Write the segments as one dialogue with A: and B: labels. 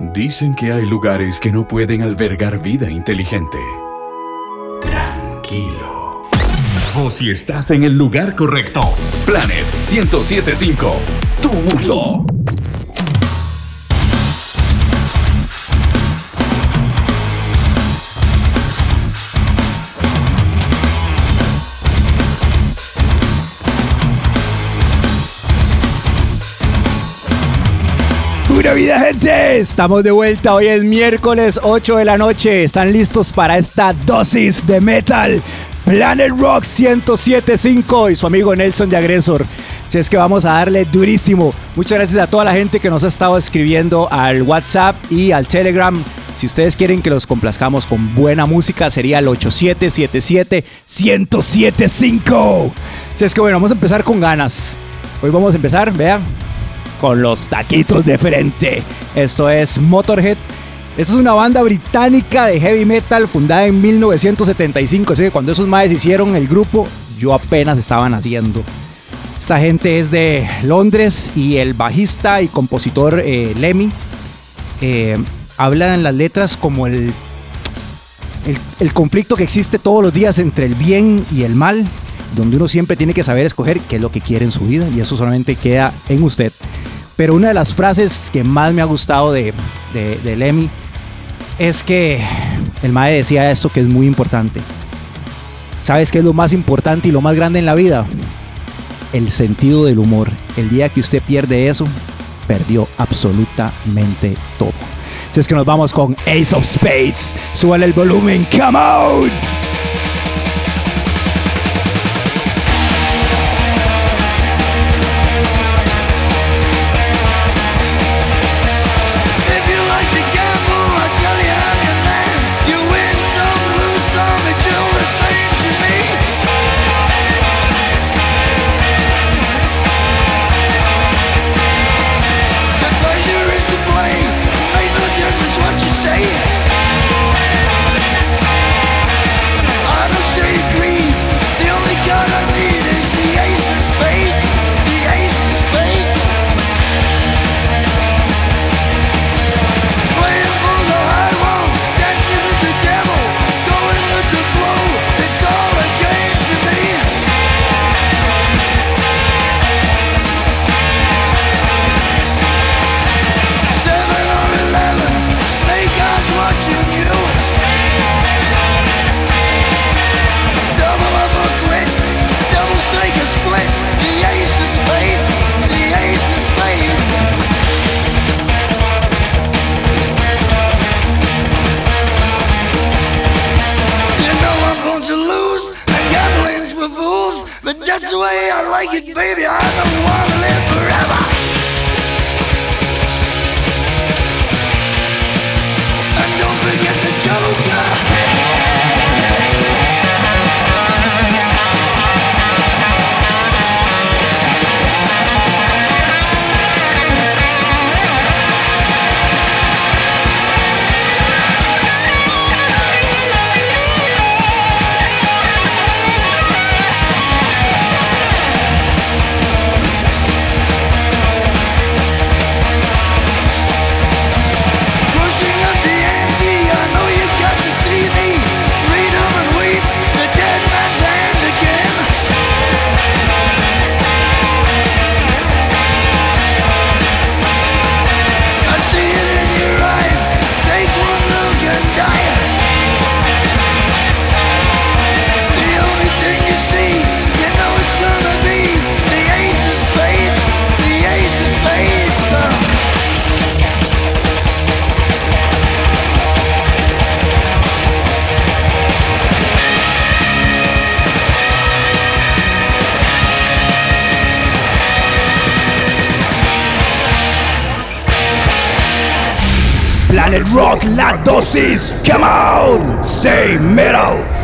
A: Dicen que hay lugares que no pueden albergar vida inteligente. Tranquilo. O si estás en el lugar correcto. Planet 1075. Tu mundo.
B: Gente. Estamos de vuelta. Hoy es miércoles 8 de la noche. ¿Están listos para esta dosis de metal? Planet Rock 1075 y su amigo Nelson de Agresor. Si es que vamos a darle durísimo. Muchas gracias a toda la gente que nos ha estado escribiendo al WhatsApp y al Telegram. Si ustedes quieren que los complazcamos con buena música, sería el 8777-1075. Si es que bueno, vamos a empezar con ganas. Hoy vamos a empezar, vean, con los taquitos de frente. Esto es Motorhead. Esta es una banda británica de heavy metal fundada en 1975. Así que cuando esos maes hicieron el grupo, yo apenas estaba naciendo. Esta gente es de Londres y el bajista y compositor eh, Lemmy eh, habla en las letras como el, el, el conflicto que existe todos los días entre el bien y el mal, donde uno siempre tiene que saber escoger qué es lo que quiere en su vida y eso solamente queda en usted. Pero una de las frases que más me ha gustado de, de, Lemmy es que el Mae decía esto que es muy importante. ¿Sabes qué es lo más importante y lo más grande en la vida? El sentido del humor. El día que usted pierde eso, perdió absolutamente todo. Si es que nos vamos con Ace of Spades, suele el volumen, come on. Rock, la dosis, come on, stay metal.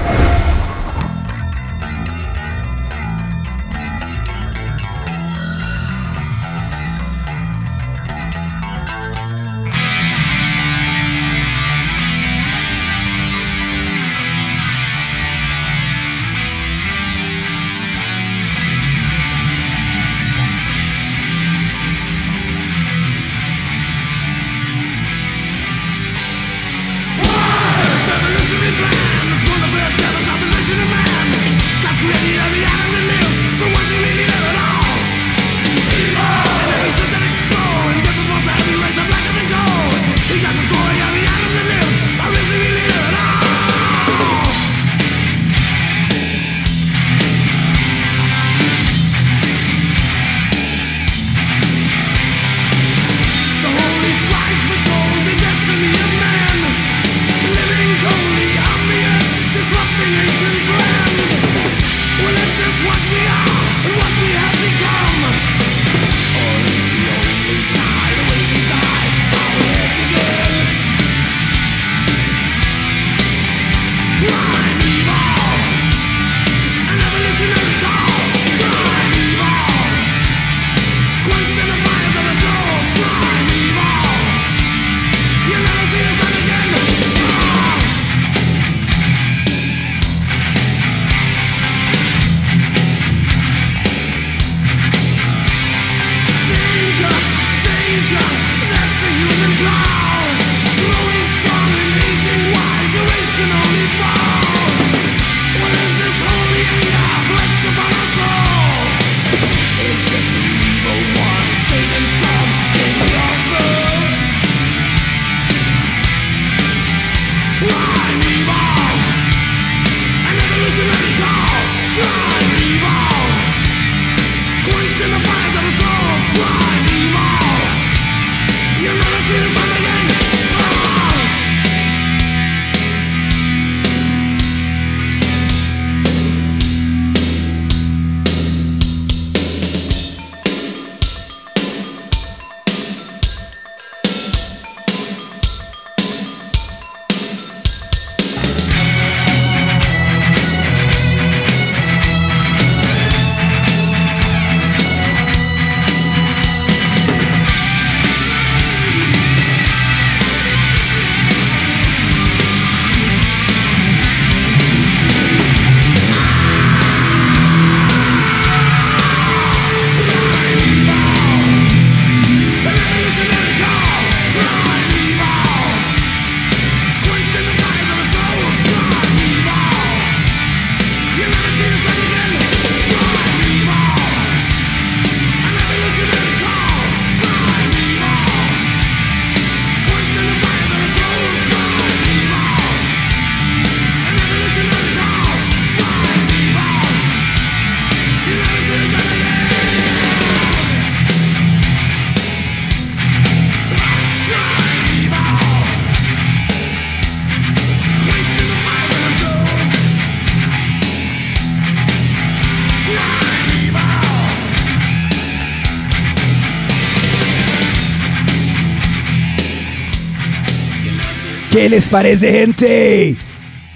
B: ¿Qué les parece, gente?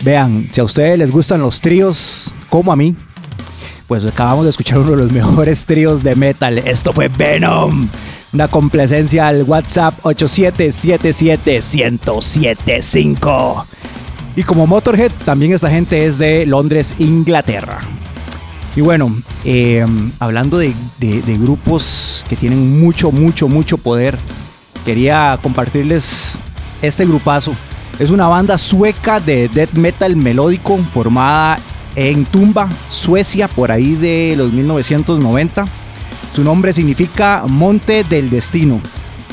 B: Vean, si a ustedes les gustan los tríos, como a mí, pues acabamos de escuchar uno de los mejores tríos de metal. Esto fue Venom. Una complacencia al WhatsApp 8777-1075. Y como Motorhead, también esta gente es de Londres, Inglaterra. Y bueno, eh, hablando de grupos que tienen mucho, mucho, mucho poder, quería compartirles este grupazo. Es una banda sueca de death metal melódico formada en Tumba, Suecia, por ahí de los 1990. Su nombre significa Monte del Destino.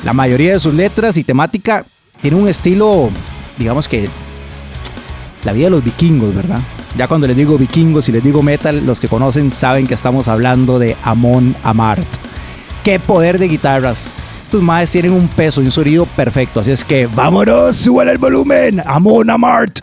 B: La mayoría de sus letras y temática tiene un estilo, digamos que la vida de los vikingos, ¿verdad? Ya cuando les digo vikingos y les digo metal, los que conocen saben que estamos hablando de Amon Amart. ¡Qué poder de guitarras! Estos maes tienen un peso y un sonido perfecto, así es que vámonos, suban el volumen, Amon Amart.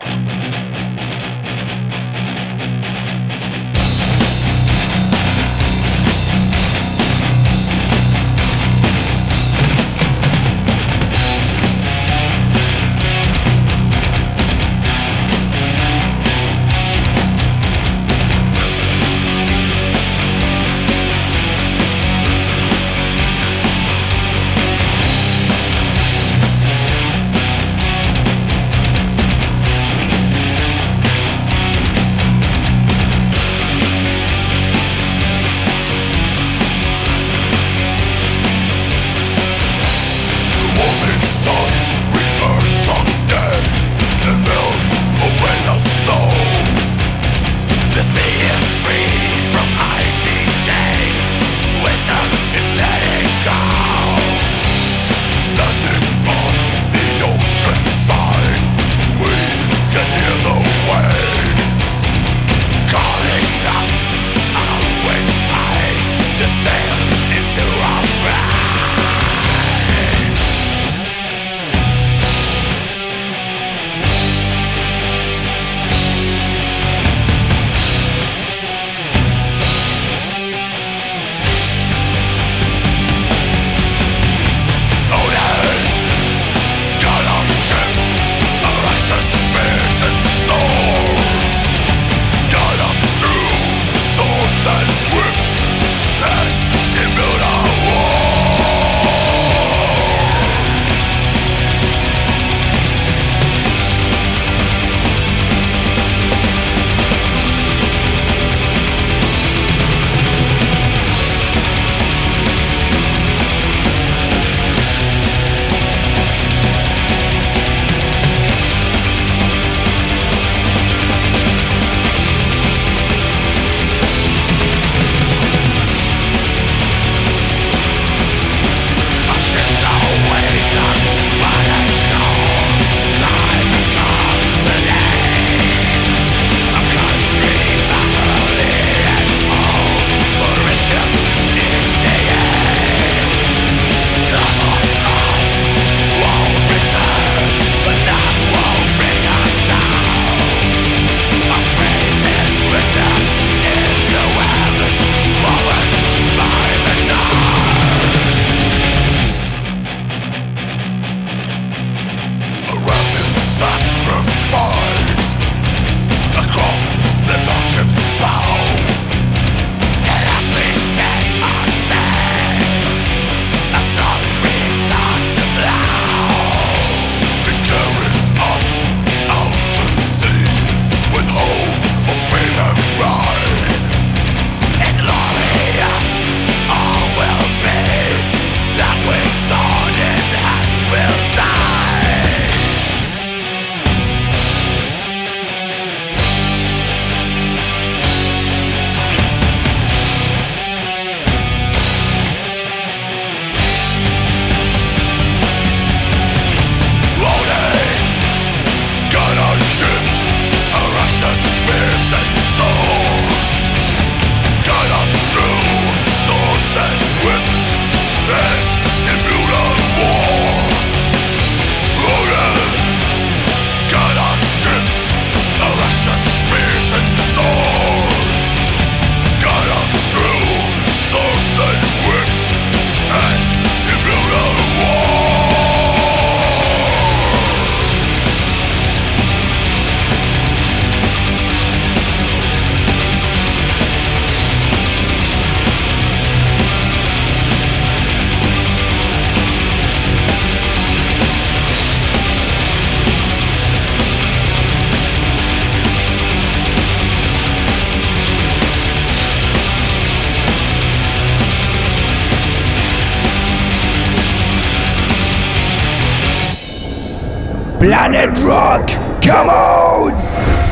C: Planet Rock. Come on.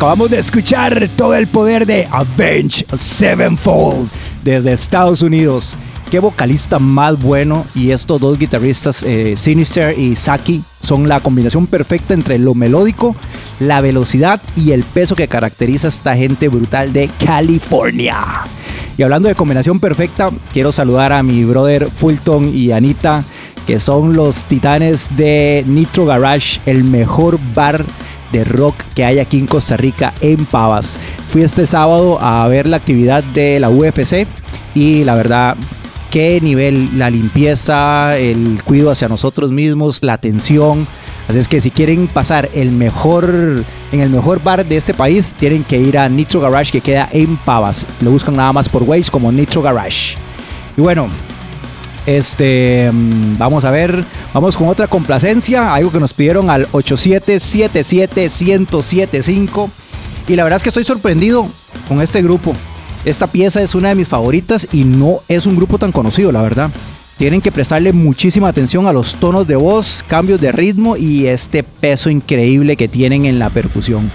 B: Acabamos de escuchar todo el poder de Avenge Sevenfold desde Estados Unidos. Qué vocalista más bueno y estos dos guitarristas, eh, Sinister y Saki, son la combinación perfecta entre lo melódico, la velocidad y el peso que caracteriza a esta gente brutal de California. Y hablando de combinación perfecta, quiero saludar a mi brother Fulton y Anita, que son los titanes de Nitro Garage, el mejor bar de rock que hay aquí en Costa Rica, en Pavas. Fui este sábado a ver la actividad de la UFC y la verdad, qué nivel, la limpieza, el cuidado hacia nosotros mismos, la atención. Así es que si quieren pasar el mejor, en el mejor bar de este país, tienen que ir a Nitro Garage que queda en Pavas. Lo buscan nada más por Waze como Nitro Garage. Y bueno, este, mm, vamos a ver, vamos con otra complacencia, algo que nos pidieron al 8777-1075. Y la verdad es que estoy sorprendido con este grupo. Esta pieza es una de mis favoritas y no es un grupo tan conocido, la verdad. Tienen que prestarle muchísima atención a los tonos de voz, cambios de ritmo y este peso increíble que tienen en la percusión.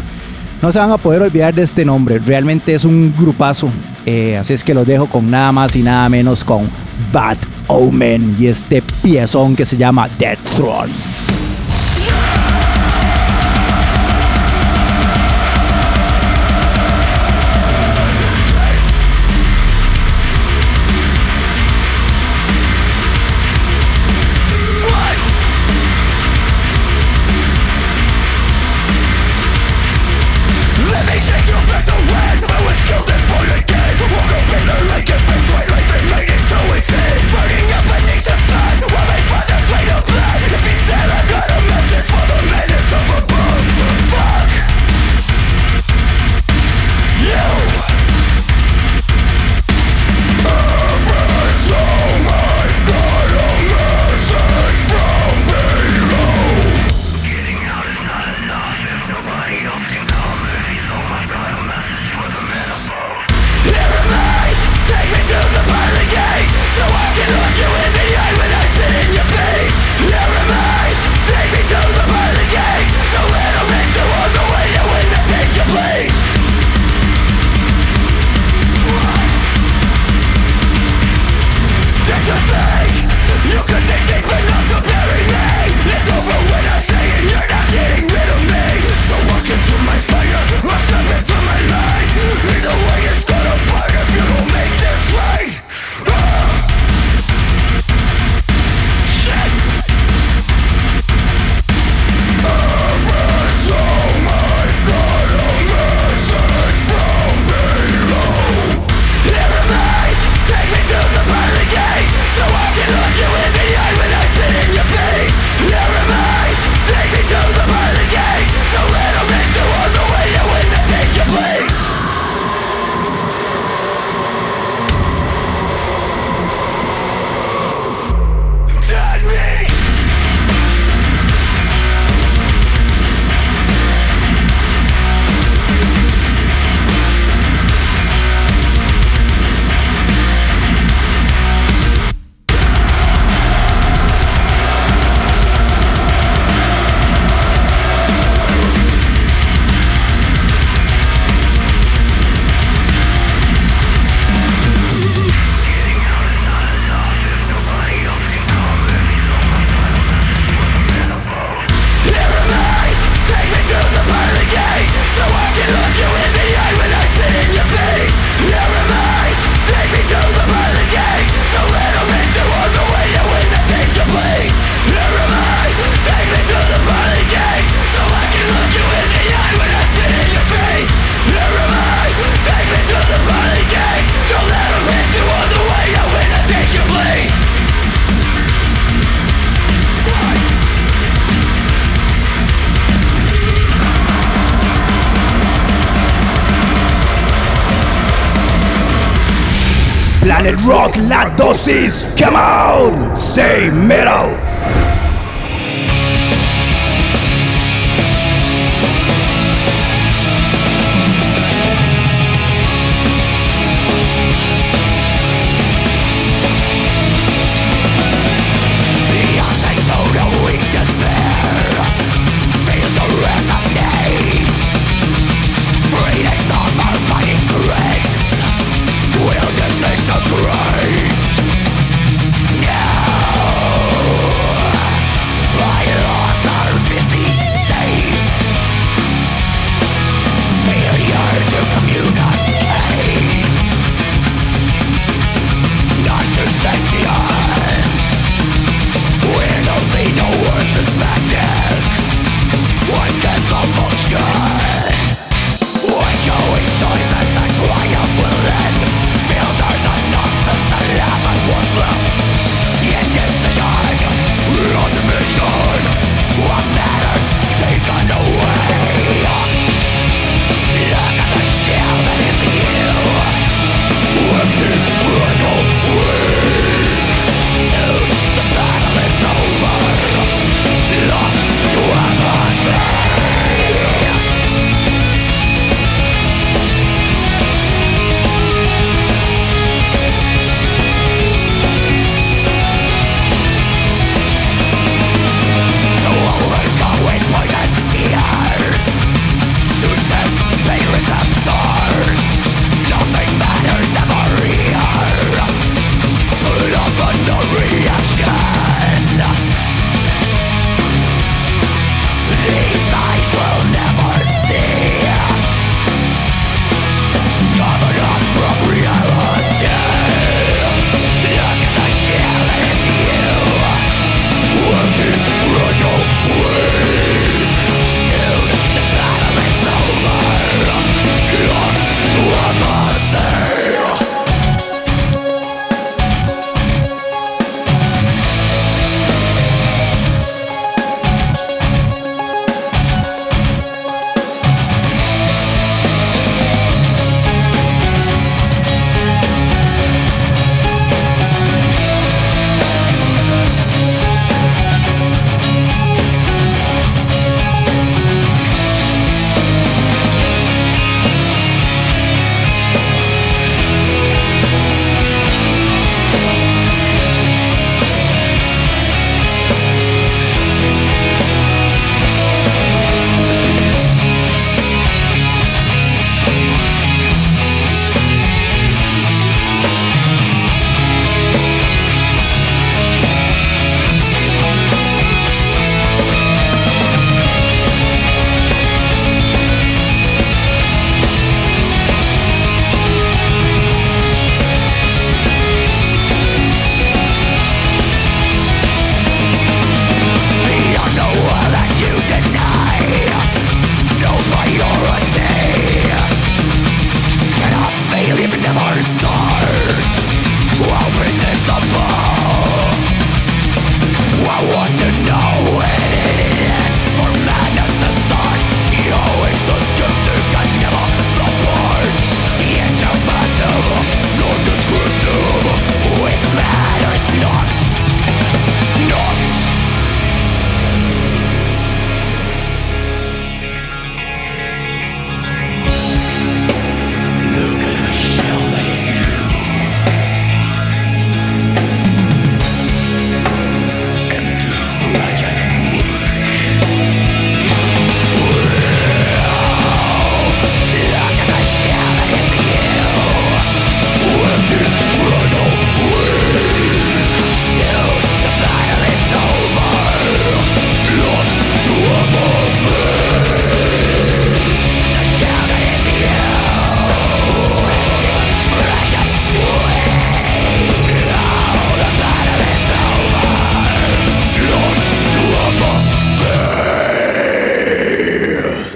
B: No se van a poder olvidar de este nombre, realmente es un grupazo. Eh, así es que los dejo con nada más y nada menos con Bad Omen y este piezón que se llama Dead Throne.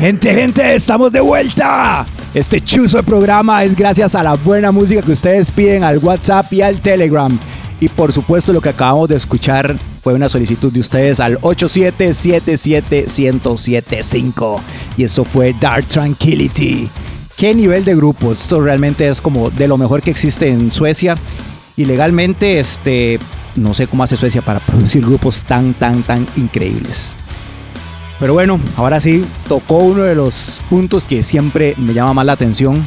B: Gente, gente, estamos de vuelta. Este chuzo de programa es gracias a la buena música que ustedes piden al WhatsApp y al Telegram. Y por supuesto lo que acabamos de escuchar fue una solicitud de ustedes al 8777-1075. Y eso fue Dark Tranquility. ¿Qué nivel de grupo? Esto realmente es como de lo mejor que existe en Suecia. Y legalmente, este, no sé cómo hace Suecia para producir grupos tan, tan, tan increíbles. Pero bueno, ahora sí, tocó uno de los puntos que siempre me llama más la atención.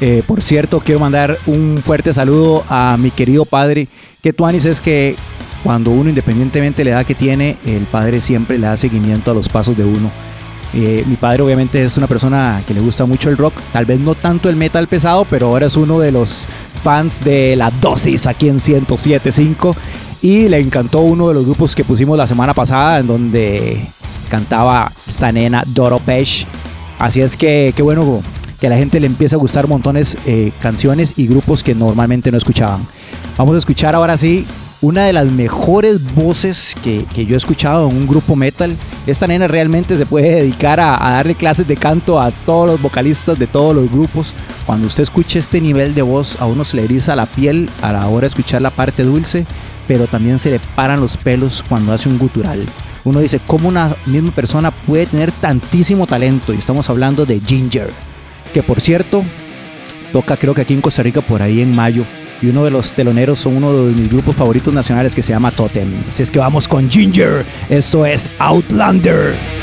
B: Eh, por cierto, quiero mandar un fuerte saludo a mi querido padre, que Tuanis es que cuando uno, independientemente de la edad que tiene, el padre siempre le da seguimiento a los pasos de uno. Eh, mi padre obviamente es una persona que le gusta mucho el rock, tal vez no tanto el metal pesado, pero ahora es uno de los fans de la dosis aquí en 107.5 y le encantó uno de los grupos que pusimos la semana pasada en donde cantaba esta nena Doro Pesh. Así es que qué bueno que a la gente le empieza a gustar montones eh, canciones y grupos que normalmente no escuchaban. Vamos a escuchar ahora sí una de las mejores voces que, que yo he escuchado en un grupo metal. Esta nena realmente se puede dedicar a, darle clases de canto a todos los vocalistas de todos los grupos. Cuando usted escuche este nivel de voz, a uno se le eriza la piel a la hora de escuchar la parte dulce, pero también se le paran los pelos cuando hace un gutural. Uno dice, ¿cómo una misma persona puede tener tantísimo talento? Y estamos hablando de Ginger, que por cierto, toca creo que aquí en Costa Rica por ahí en mayo. Y uno de los teloneros son uno de mis grupos favoritos nacionales que se llama Totem. Así es que vamos con Ginger. Esto es Outlander.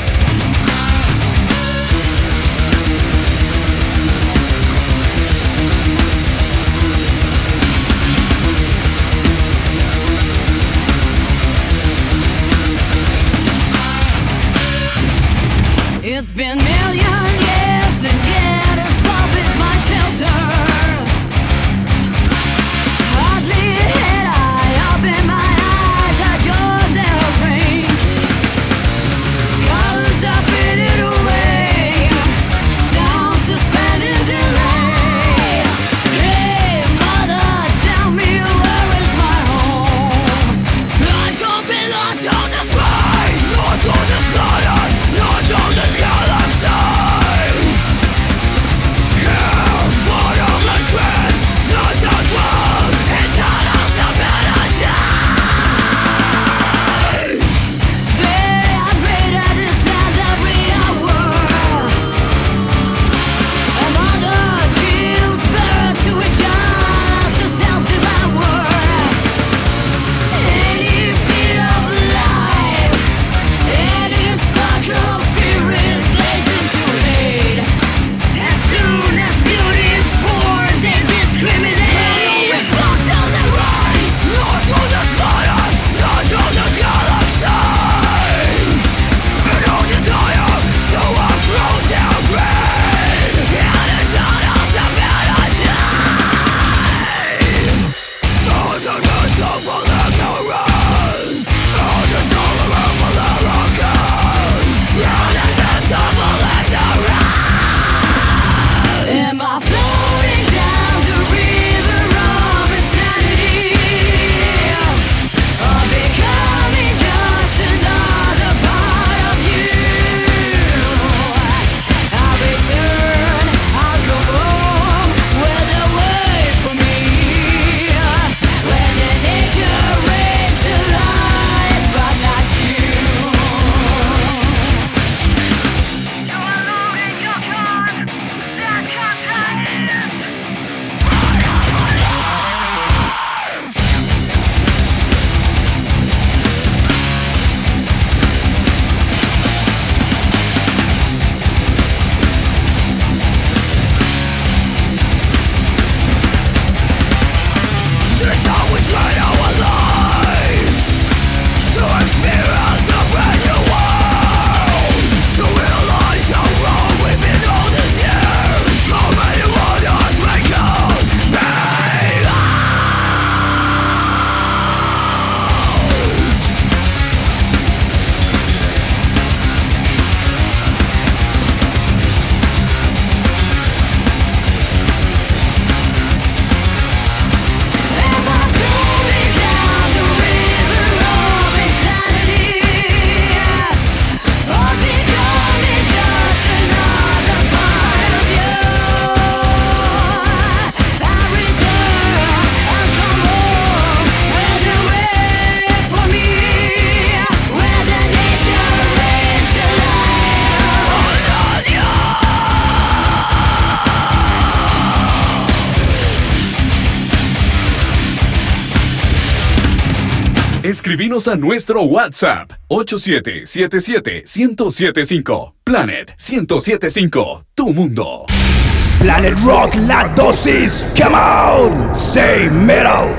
A: A nuestro WhatsApp 8777-1075. Planet 1075, tu mundo.
B: Planet Rock, la dosis. Come on, stay metal.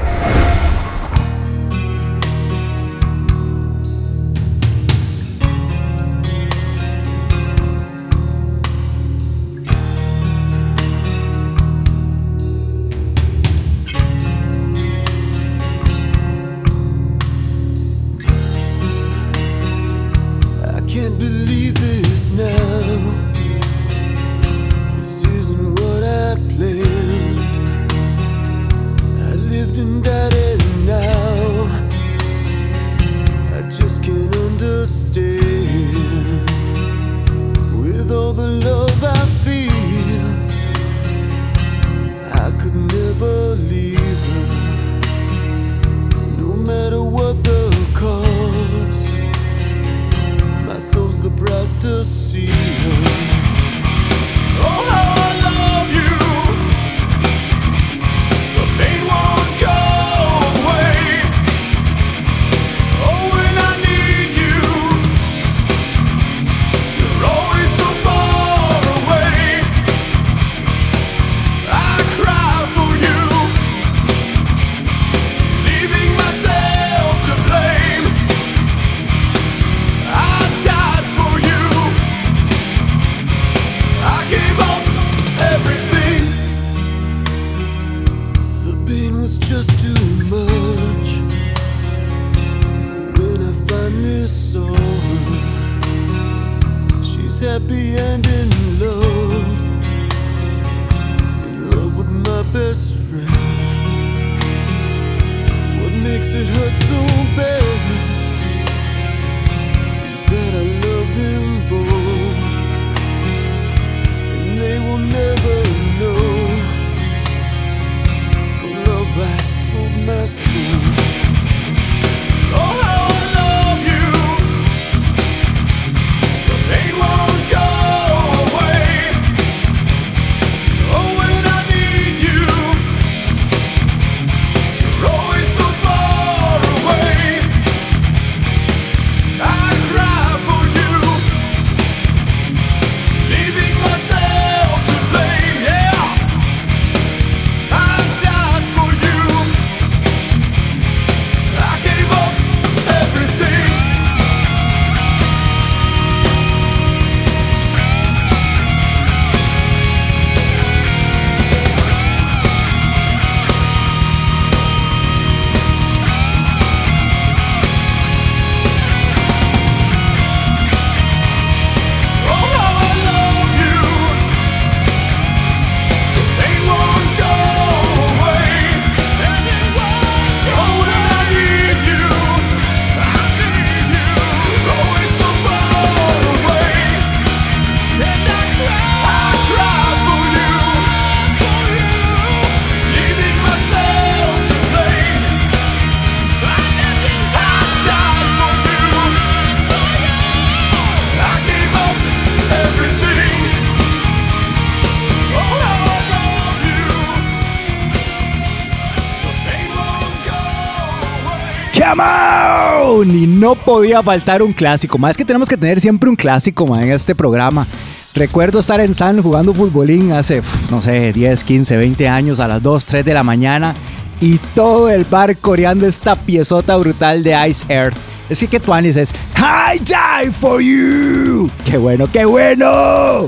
B: Podía faltar un clásico. Más que tenemos que tener siempre un clásico ma, en este programa. Recuerdo estar en San jugando futbolín hace, no sé, 10, 15, 20 años a las 2, 3 de la mañana y todo el bar coreando esta piezota brutal de Ice Earth. Es que que Tuanis es I die for you. ¡Qué bueno, qué bueno!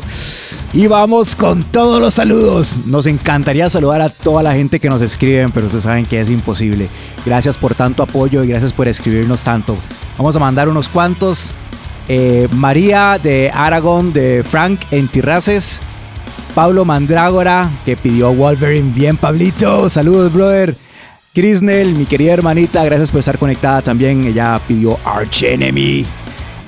B: Y vamos con todos los saludos. Nos encantaría saludar a toda la gente que nos escriben, pero ustedes saben que es imposible. Gracias por tanto apoyo y gracias por escribirnos tanto. Vamos a mandar unos cuantos. Eh, María de Aragón, de Frank en Tirraces. Pablo Mandrágora, que pidió Wolverine. Bien, Pablito. Saludos, brother. Crisnel, mi querida hermanita, gracias por estar conectada también. Ella pidió Arch Enemy.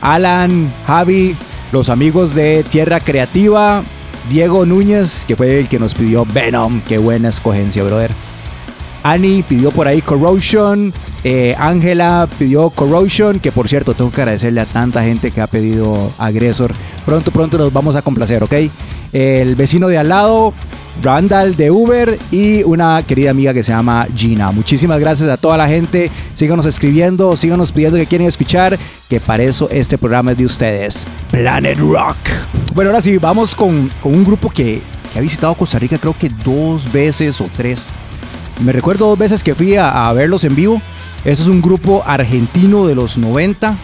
B: Alan, Javi, los amigos de Tierra Creativa. Diego Núñez, que fue el que nos pidió Venom. Qué buena escogencia, brother. Annie pidió por ahí Corrosion. Eh, Ángela pidió Corrosion. Que por cierto, tengo que agradecerle a tanta gente que ha pedido Agresor. Pronto, pronto los vamos a complacer, ¿ok? El vecino de al lado Randall de Uber y una querida amiga que se llama Gina. Muchísimas gracias a toda la gente. Síganos escribiendo, síganos pidiendo que quieren escuchar, que para eso este programa es de ustedes. Planet Rock. Bueno, ahora sí, vamos con, un grupo que, que ha visitado Costa Rica creo que dos veces o tres. Me recuerdo dos veces que fui a, a verlos en vivo. Este es un grupo argentino de los 90.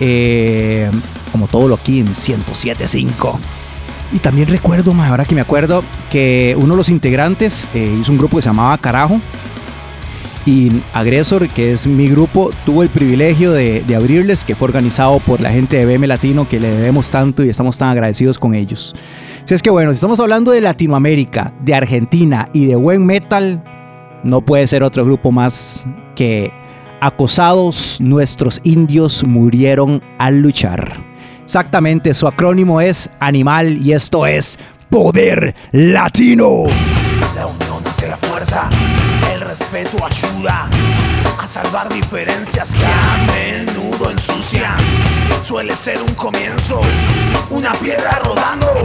B: eh, como todo lo aquí en 107.5. Y también recuerdo, ma, ahora que me acuerdo, que uno de los integrantes eh, hizo un grupo que se llamaba Carajo. Y Agresor, que es mi grupo, tuvo el privilegio de, de abrirles, que fue organizado por la gente de BM Latino, que le debemos tanto y estamos tan agradecidos con ellos. Si es que bueno, si estamos hablando de Latinoamérica, de Argentina y de buen metal, no puede ser otro grupo más que Acosados, nuestros indios murieron al luchar. Exactamente, su acrónimo es Animal y esto es Poder Latino.
D: La unión hace la fuerza, el respeto ayuda a salvar diferencias que a menudo ensucian. Suele ser un comienzo, una piedra rodando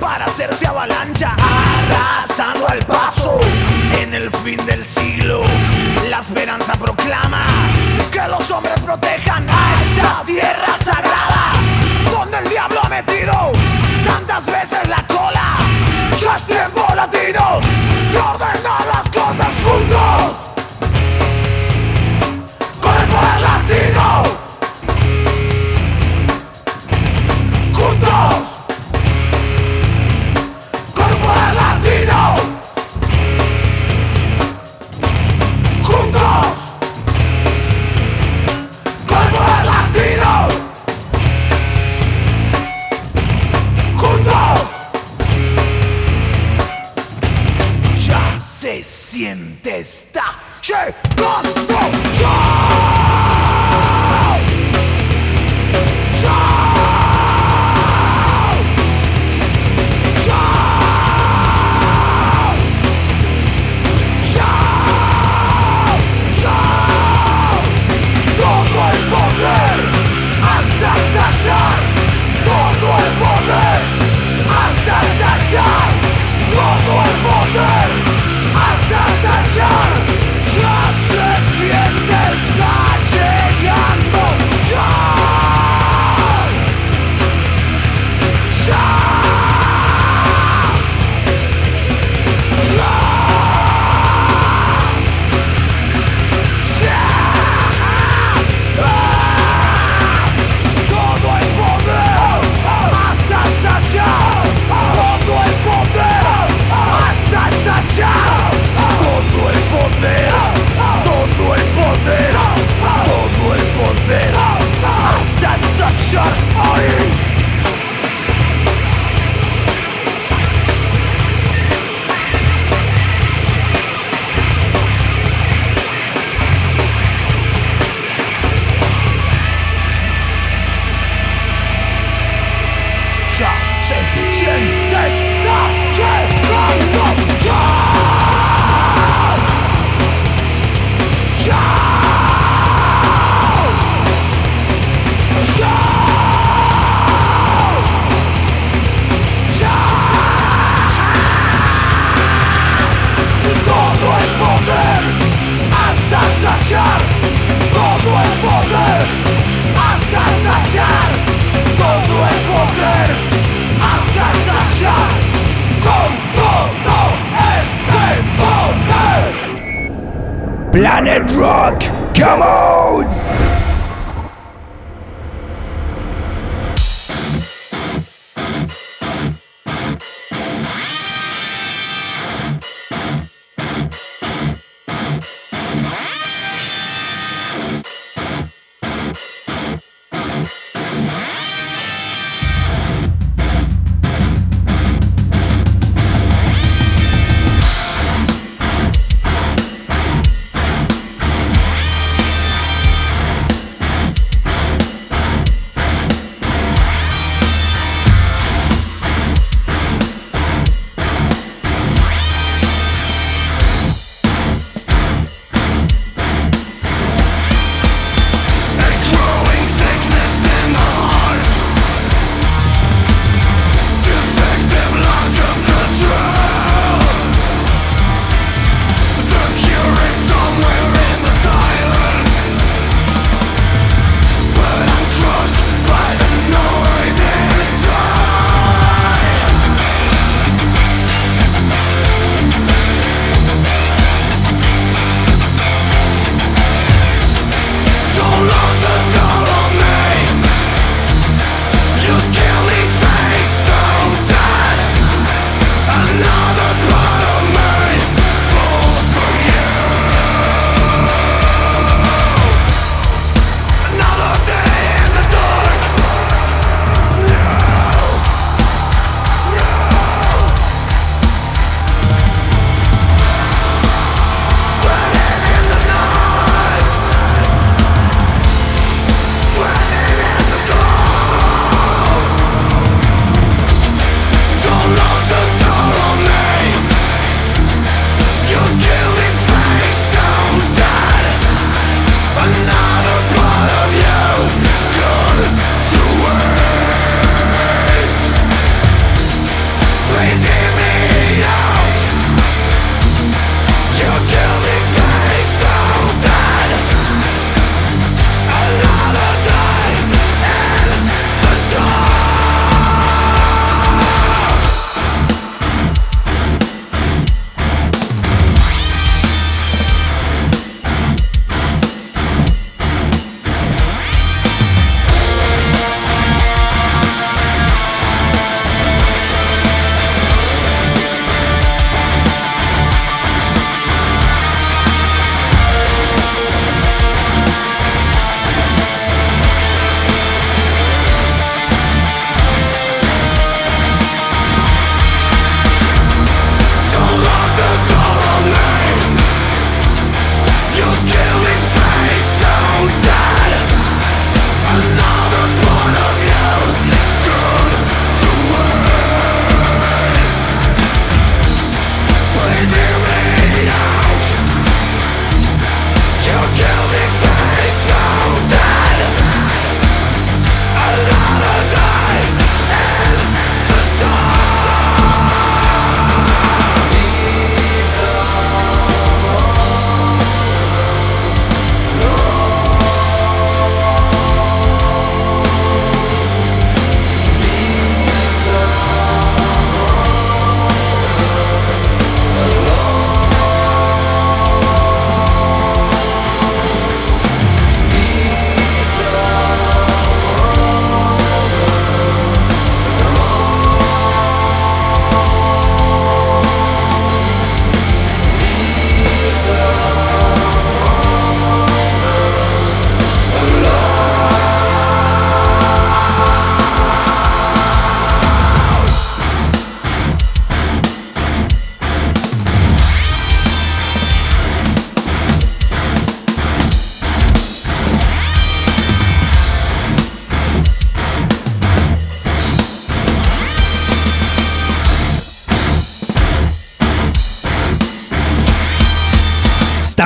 D: para hacerse avalancha, arrasando al paso en el fin del siglo. La esperanza proclama que los hombres protejan a esta tierra sagrada donde el diablo ha metido tantas veces la cola. Es tiempo, latinos,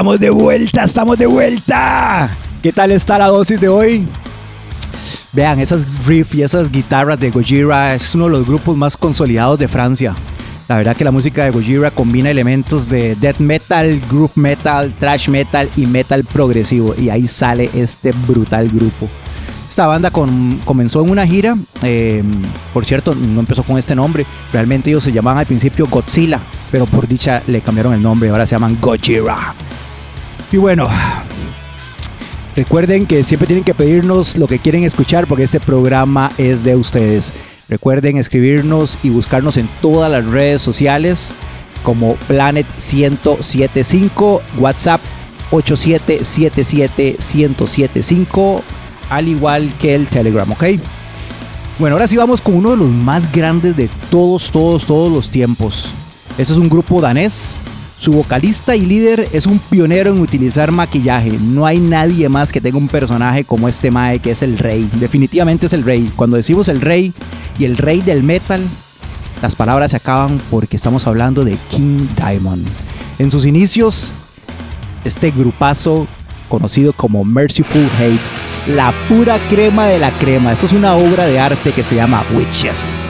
B: Estamos de vuelta, estamos de vuelta. ¿Qué tal está la dosis de hoy? Vean, esas riffs y esas guitarras de Gojira es uno de los grupos más consolidados de Francia. La verdad que la música de Gojira combina elementos de death metal, groove metal, thrash metal y metal progresivo. Y ahí sale este brutal grupo. Esta banda comenzó en una gira, eh, por cierto, no empezó con este nombre, realmente ellos se llamaban al principio Godzilla, pero por dicha le cambiaron el nombre, ahora se llaman Gojira. Y bueno, recuerden que siempre tienen que pedirnos lo que quieren escuchar porque este programa es de ustedes. Recuerden escribirnos y buscarnos en todas las redes sociales como Planet 1075, WhatsApp 8777-1075, al igual que el Telegram, ¿ok? Bueno, ahora sí vamos con uno de los más grandes de todos, todos, todos los tiempos. Este es un grupo danés. Su vocalista y líder es un pionero en utilizar maquillaje. No hay nadie más que tenga un personaje como este Mae, que es el rey. Definitivamente es el rey. Cuando decimos el rey y el rey del metal, las palabras se acaban porque estamos hablando de King Diamond. En sus inicios, este grupazo conocido como Merciful Hate, la pura crema de la crema. Esto es una obra de arte que se llama Witches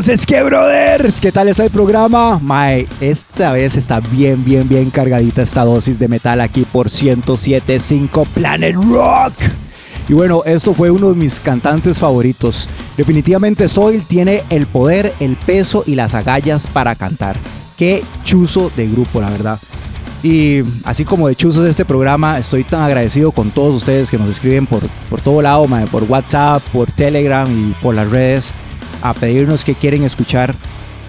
B: Entonces, ¿qué, brothers? ¿Qué tal está el programa? Mae, esta vez está bien, bien, bien cargadita esta dosis de metal aquí por 107.5 Planet Rock. Y bueno, esto fue uno de mis cantantes favoritos. Definitivamente Soil tiene el poder, el peso y las agallas para cantar. Qué chuzo de grupo, la verdad. Y así como de chuzos de este programa, estoy tan agradecido con todos ustedes que nos escriben por, por todo lado, por WhatsApp, por Telegram y por las redes a pedirnos qué quieren escuchar.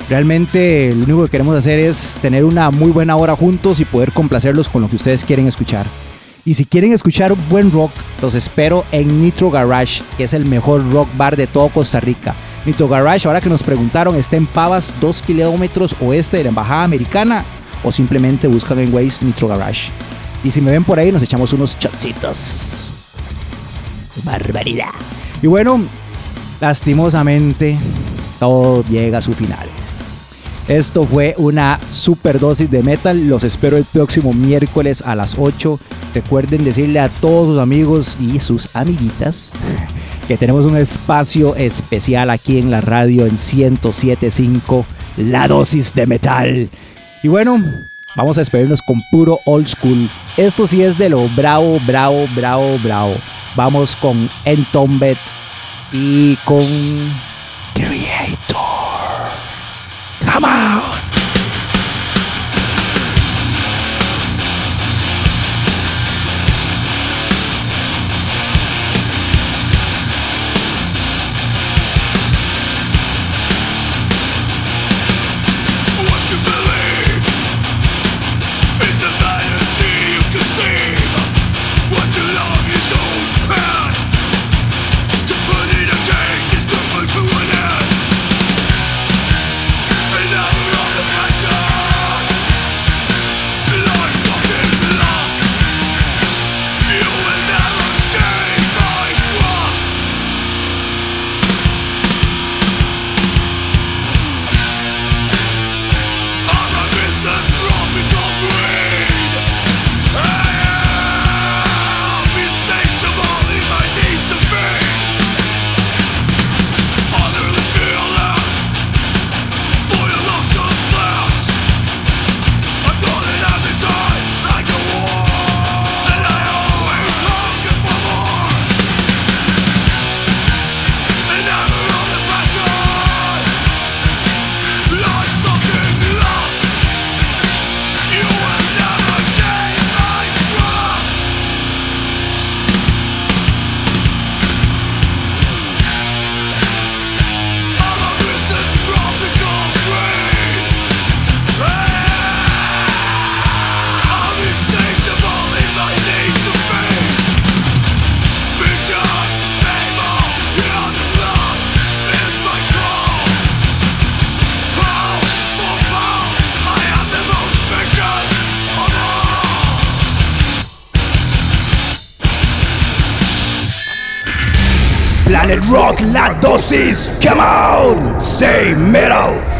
B: Realmente lo único que queremos hacer es tener una muy buena hora juntos y poder complacerlos con lo que ustedes quieren escuchar. Y si quieren escuchar buen rock, los espero en Nitro Garage, que es el mejor rock bar de todo Costa Rica. Nitro Garage, ahora que nos preguntaron, está en Pavas, 2 kilómetros oeste de la Embajada Americana, o simplemente buscan en Waze Nitro Garage. Y si me ven por ahí, nos echamos unos chocitos. Barbaridad. Y bueno, lastimosamente, todo llega a su final.
C: Esto fue una super dosis de metal. Los espero el próximo miércoles a las 8. Recuerden decirle a todos sus amigos y sus amiguitas que tenemos un espacio especial aquí en la radio en 1075, la dosis de metal. Y bueno, vamos a despedirnos con puro old school. Esto sí es de lo bravo, bravo, bravo, bravo. Vamos con Entombed y con Creator. Come on. La dosis. Come on. Stay metal.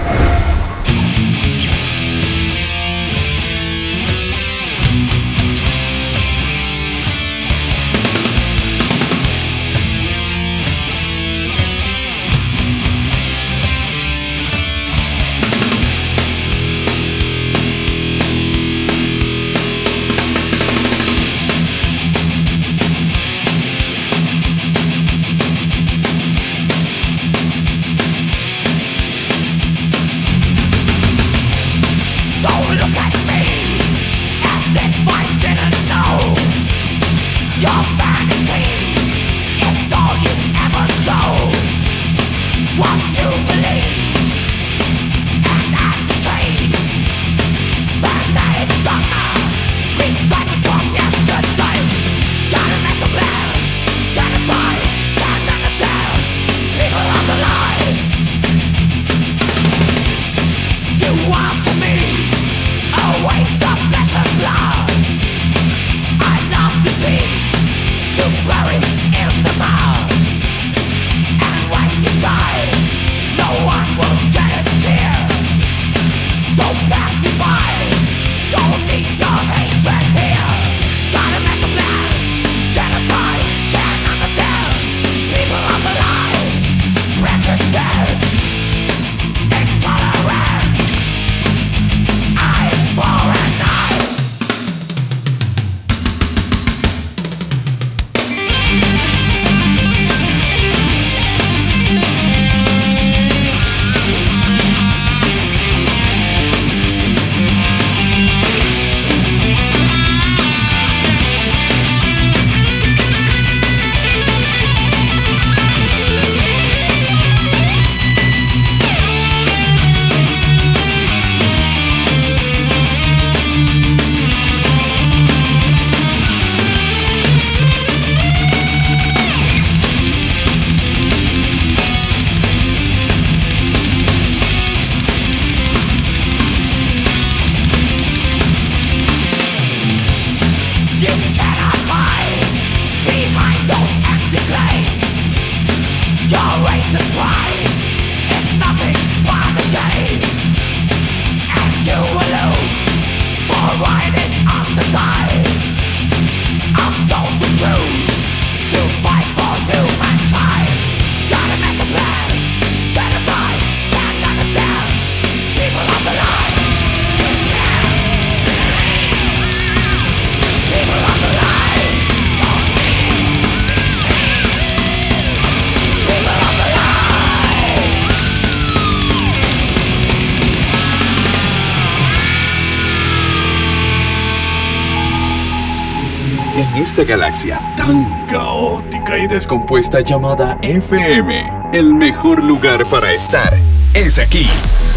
A: Galaxia tan caótica y descompuesta llamada FM. El mejor lugar para estar es aquí.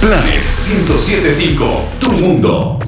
A: Planet 1075, tu mundo.